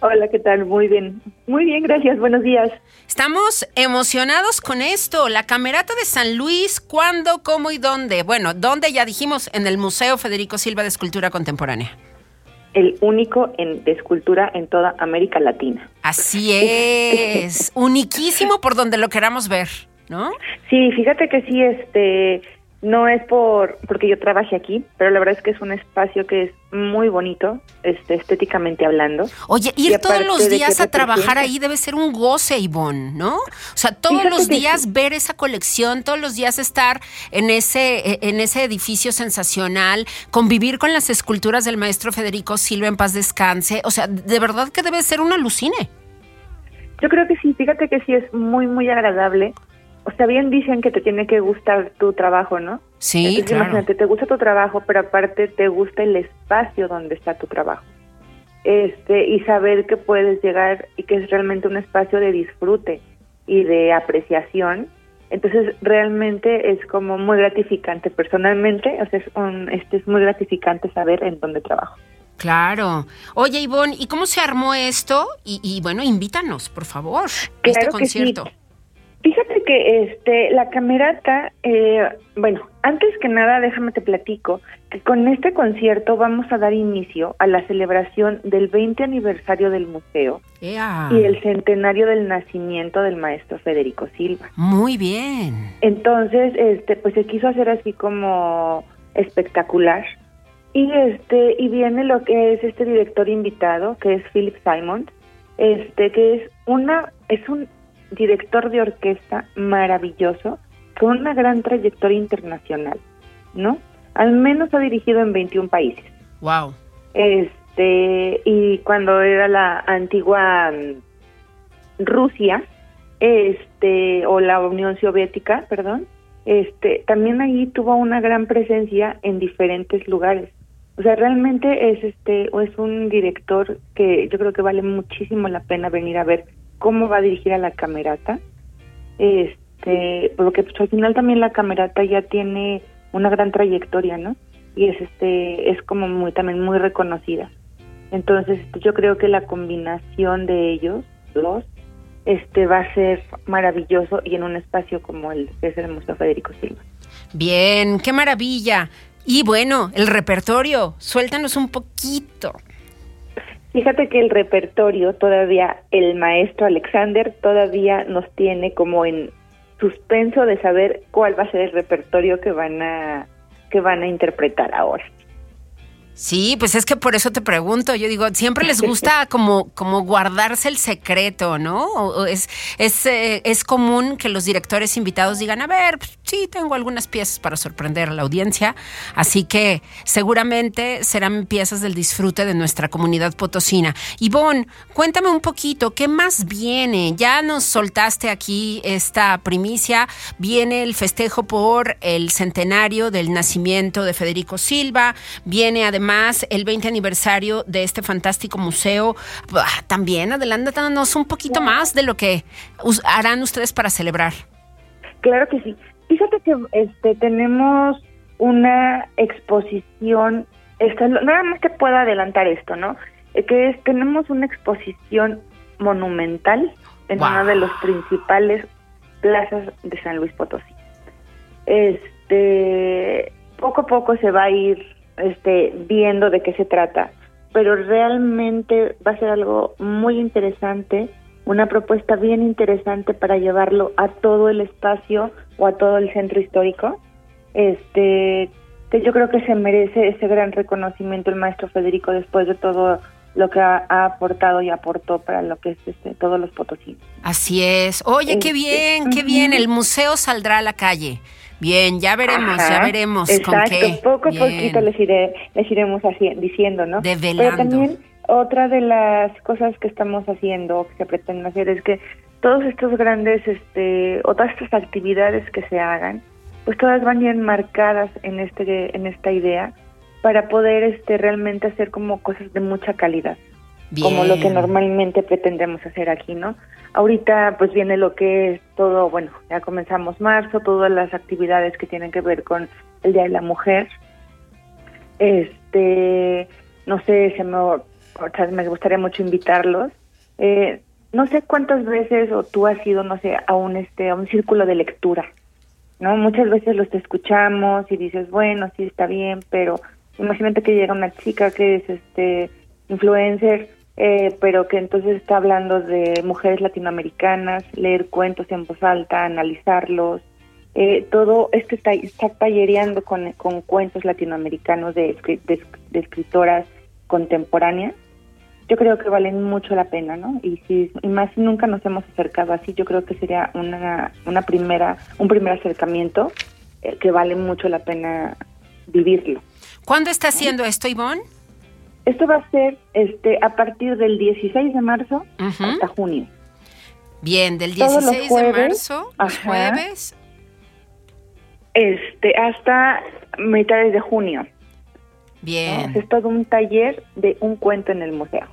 Hola, ¿qué tal? Muy bien. Muy bien, gracias. Buenos días. Estamos emocionados con esto. La Camerata de San Luis, ¿cuándo, cómo y dónde? Bueno, ¿dónde ya dijimos? En el Museo Federico Silva de Escultura Contemporánea. El único en, de escultura en toda América Latina. Así es. Uniquísimo por donde lo queramos ver, ¿no? Sí, fíjate que sí, este, no es por porque yo trabaje aquí, pero la verdad es que es un espacio que es muy bonito, este, estéticamente hablando. Oye, Y ir todos los días a trabajar ahí debe ser un goce, Ivonne, ¿no? O sea, todos Fíjate los días sí. ver esa colección, todos los días estar en ese, en ese edificio sensacional, convivir con las esculturas del maestro Federico Silva en paz descanse. O sea, de verdad que debe ser un alucine. Yo creo que sí, fíjate que sí es muy, muy agradable. O sea, bien dicen que te tiene que gustar tu trabajo, ¿no? Sí, Entonces, claro. imagínate, te gusta tu trabajo, pero aparte te gusta el espacio donde está tu trabajo. Este, y saber que puedes llegar y que es realmente un espacio de disfrute y de apreciación. Entonces, realmente es como muy gratificante personalmente, o sea, es, un, este, es muy gratificante saber en dónde trabajo. Claro. Oye, Ivonne, ¿y cómo se armó esto? Y, y bueno, invítanos, por favor, a este que sí. Fíjate que este la camerata, eh, bueno, antes que nada déjame te platico que con este concierto vamos a dar inicio a la celebración del 20 aniversario del museo y el centenario del nacimiento del maestro Federico Silva. Muy bien. Entonces, este, pues se quiso hacer así como espectacular. Y este, y viene lo que es este director invitado, que es Philip Simon, este, que es una, es un director de orquesta maravilloso, con una gran trayectoria internacional, ¿no? Al menos ha dirigido en 21 países. Wow. Este, y cuando era la antigua mm, Rusia, este, o la Unión Soviética, perdón, este, también ahí tuvo una gran presencia en diferentes lugares. O sea, realmente es este, o es un director que yo creo que vale muchísimo la pena venir a ver cómo va a dirigir a la camerata. Este, porque pues, al final también la camerata ya tiene una gran trayectoria, ¿no? Y es este, es como muy también muy reconocida. Entonces, este, yo creo que la combinación de ellos dos este va a ser maravilloso y en un espacio como el que es el Museo Federico Silva. Bien, qué maravilla. Y bueno, el repertorio, suéltanos un poquito. Fíjate que el repertorio todavía, el maestro Alexander todavía nos tiene como en suspenso de saber cuál va a ser el repertorio que van a que van a interpretar ahora. Sí, pues es que por eso te pregunto. Yo digo, siempre les gusta como, como guardarse el secreto, ¿no? O- o es, es, eh, es común que los directores invitados digan, a ver, pues, sí, tengo algunas piezas para sorprender a la audiencia. Así que seguramente serán piezas del disfrute de nuestra comunidad potosina. Ivonne, cuéntame un poquito, ¿qué más viene? Ya nos soltaste aquí esta primicia. Viene el festejo por el centenario del nacimiento de Federico Silva. Viene además el 20 aniversario de este fantástico museo. También adelántanos un poquito más de lo que harán ustedes para celebrar. Claro que sí. Fíjate que este tenemos una exposición, esta, nada más te puedo adelantar esto, ¿no? Eh, Que es, tenemos una exposición monumental en Wow. una de las principales plazas de San Luis Potosí. Este, poco a poco se va a ir este, viendo de qué se trata, pero realmente va a ser algo muy interesante, una propuesta bien interesante para llevarlo a todo el espacio o a todo el centro histórico. Este, que yo creo que se merece ese gran reconocimiento el maestro Federico después de todo lo que ha, ha aportado y aportó para lo que es este, todos los potosinos. Así es. Oye, qué Este, bien, qué bien. El museo saldrá a la calle. Bien, ya veremos, ya veremos Exacto, con qué. poco a poquito les, iré, les iremos así, diciendo, ¿no? Develando. Pero también otra de las cosas que estamos haciendo, que se pretende hacer, es que todos estos grandes, este, o todas estas actividades que se hagan, pues todas van bien marcadas en este, en esta idea para poder, este, realmente hacer como cosas de mucha calidad, como lo que normalmente pretendemos hacer aquí, ¿no? Ahorita pues viene lo que es todo, bueno, ya comenzamos marzo, todas las actividades que tienen que ver con el Día de la Mujer. Este, no sé, se me, o sea, me gustaría mucho invitarlos. Eh, no sé cuántas veces o tú has ido, no sé, a un este a un círculo de lectura. ¿No? Muchas veces los escuchamos y dices, bueno, sí está bien, pero imagínate que llega una chica que es este influencer eh, pero que entonces está hablando de mujeres latinoamericanas, leer cuentos en voz alta, analizarlos, eh, todo esto está, está tallereando con, con cuentos latinoamericanos de, escri- de, de escritoras contemporáneas. Yo creo que valen mucho la pena, ¿no? Y si y más nunca nos hemos acercado así, yo creo que sería una, una primera, un primer acercamiento eh, que vale mucho la pena vivirlo. ¿Cuándo está haciendo esto, Ivonne? Esto va a ser este a partir del 16 de marzo hasta junio. Bien, del Todos los 16 de marzo, los ajá. jueves. Este hasta mitades de junio. Bien. Es todo un taller de un cuento en el museo.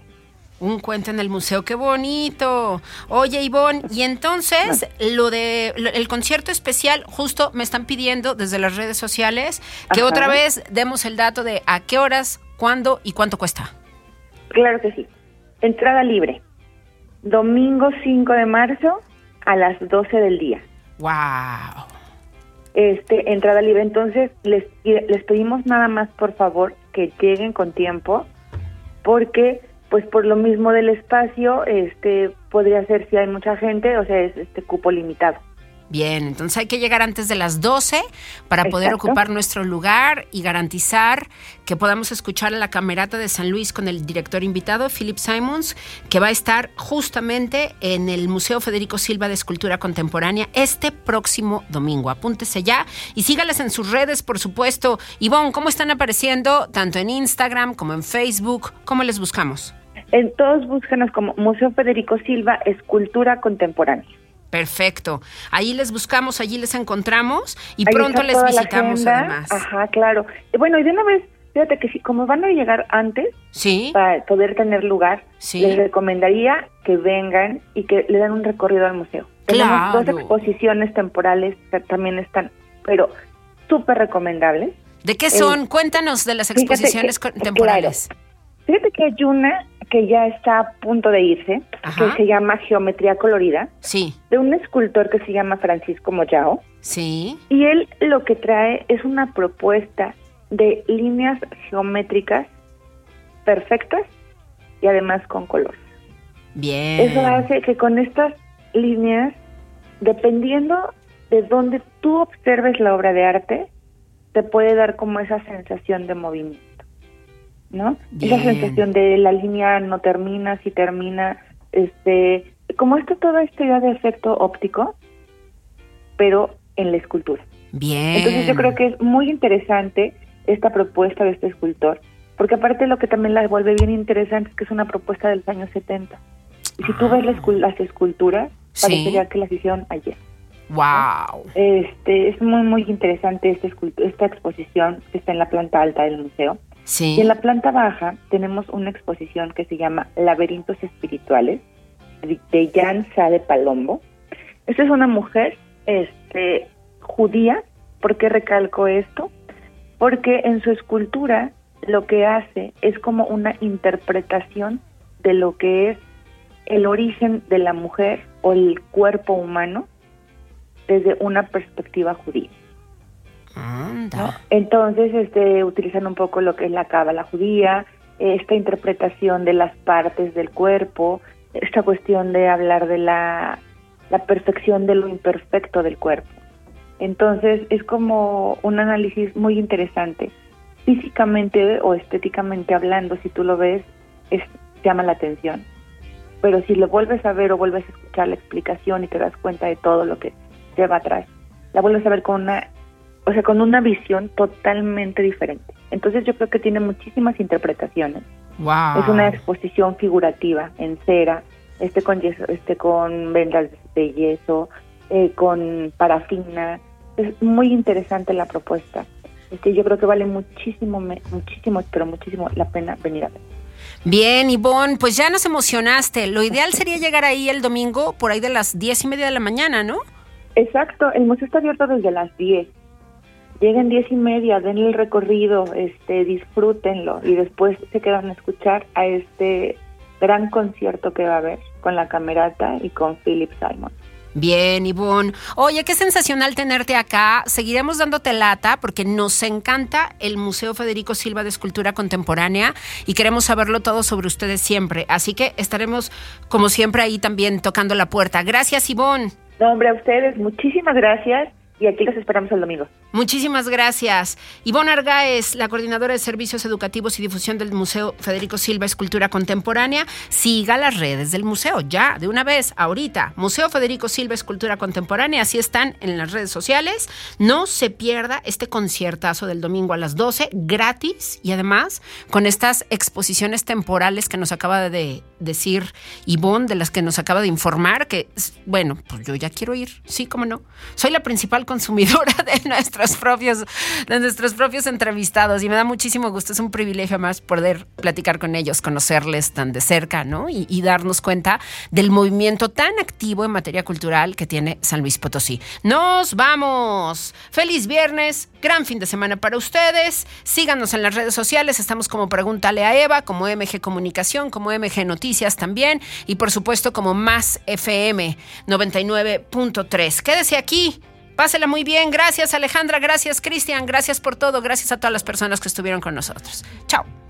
Un cuento en el museo, qué bonito. Oye, Ivonne, y entonces lo de lo- el concierto especial, justo me están pidiendo desde las redes sociales que Ajá. otra vez demos el dato de a qué horas, cuándo y cuánto cuesta? Claro que sí. Entrada libre. Domingo 5 de marzo a las 12 del día. ¡Wow! Este, entrada libre. Entonces, les, les pedimos nada más, por favor, que lleguen con tiempo, porque, pues, por lo mismo del espacio, este, podría ser si hay mucha gente, o sea, es este cupo limitado. Bien, entonces hay que llegar antes de las 12 para poder Exacto. ocupar nuestro lugar y garantizar que podamos escuchar a la Camerata de San Luis con el director invitado, Philip Simons, que va a estar justamente en el Museo Federico Silva de Escultura Contemporánea este próximo domingo. Apúntese ya y sígales en sus redes, por supuesto. Ivonne, ¿cómo están apareciendo tanto en Instagram como en Facebook? ¿Cómo les buscamos? En todos búsquenos como Museo Federico Silva Escultura Contemporánea. Perfecto. Ahí les buscamos, allí les encontramos y Ahí pronto les visitamos además. Ajá, claro. Bueno, y de una vez, fíjate que si como van a llegar antes, sí. para poder tener lugar, Sí. les recomendaría que vengan y que le den un recorrido al museo. Claro. Tenemos dos exposiciones temporales que también están, pero súper recomendables. ¿De qué Eh, son? Cuéntanos de las exposiciones que- contemporáneas. Fíjate que hay una que ya está a punto de irse, Ajá. que se llama Geometría Colorida, Sí, de un escultor que se llama Francisco Moyao. sí. Y él lo que trae es una propuesta de líneas geométricas perfectas y además con color. Bien. Eso hace que con estas líneas, dependiendo de dónde tú observes la obra de arte, te puede dar como esa sensación de movimiento, ¿no? Esa sensación de la línea no termina, si termina, este, como esto toda esta idea de efecto óptico, pero en la escultura. Bien. Entonces yo creo que es muy interesante esta propuesta de este escultor, porque aparte lo que también la vuelve bien interesante es que es una propuesta de los años 70. Y si tú ves escul- las esculturas, Ah. Sí. parecería que las hicieron ayer. Wow. Este es muy muy interesante esta esta exposición que está en la planta alta del museo. Y en la planta baja tenemos una exposición que se llama Laberintos Espirituales de- de Jan Sade Palombo. Esta es una mujer este, judía. ¿Por qué recalco esto? Porque en su escultura lo que hace es como una interpretación de lo que es el origen de la mujer o el cuerpo humano desde una perspectiva judía. Entonces, este, utilizan un poco lo que es la cábala judía, esta interpretación de las partes del cuerpo, esta cuestión de hablar de la, la perfección de lo imperfecto del cuerpo. Entonces, es como un análisis muy interesante. Físicamente o estéticamente hablando, si tú lo ves, es, llama la atención. Pero si lo vuelves a ver o vuelves a escuchar la explicación y te das cuenta de todo lo que lleva atrás, la vuelves a ver con una o sea, con una visión totalmente diferente. Entonces yo creo que tiene muchísimas interpretaciones. Wow. Es una exposición figurativa en cera, este con yeso, este con vendas de yeso, eh, con parafina. Es muy interesante la propuesta. Este, yo creo que vale muchísimo, muchísimo, pero muchísimo la pena venir a ver. Bien, Ivonne, pues ya nos emocionaste. Lo ideal sería llegar ahí el domingo por ahí de las diez y media de la mañana, ¿no? Exacto, el museo está abierto desde las 10. Lleguen diez y media, den el recorrido, este, disfrútenlo y después se quedan a escuchar a este gran concierto que va a haber con la camerata y con Philip Simon. Bien, Ivonne. Oye, qué sensacional tenerte acá. Seguiremos dándote lata porque nos encanta el Museo Federico Silva de Escultura Contemporánea y queremos saberlo todo sobre ustedes siempre. Así que estaremos, como siempre, ahí también tocando la puerta. Gracias, Ivonne. No, hombre, a ustedes, muchísimas gracias y aquí los esperamos el domingo. Muchísimas gracias. Ivonne Argáez, la coordinadora de servicios educativos y difusión del Museo Federico Silva Escultura Contemporánea. Siga las redes del museo ya, de una vez, ahorita. Museo Federico Silva Escultura Contemporánea, así están en las redes sociales. No se pierda este conciertazo del domingo a las 12, gratis y además con estas exposiciones temporales que nos acaba de decir Ivonne, de las que nos acaba de informar, que, bueno, pues yo ya quiero ir, sí, cómo no. Soy la principal consumidora de nuestras nuestros propios, de nuestros propios entrevistados. Y me da muchísimo gusto, es un privilegio más poder platicar con ellos, conocerles tan de cerca, ¿no? Y, y darnos cuenta del movimiento tan activo en materia cultural que tiene San Luis Potosí. Nos vamos. Feliz viernes, gran fin de semana para ustedes. Síganos en las redes sociales, estamos como Pregúntale a Eva, como MG Comunicación, como MG Noticias también y por supuesto como Más FM 99.3. Quédese aquí. Pásela muy bien. Gracias Alejandra, gracias Cristian, gracias por todo, gracias a todas las personas que estuvieron con nosotros. Chao.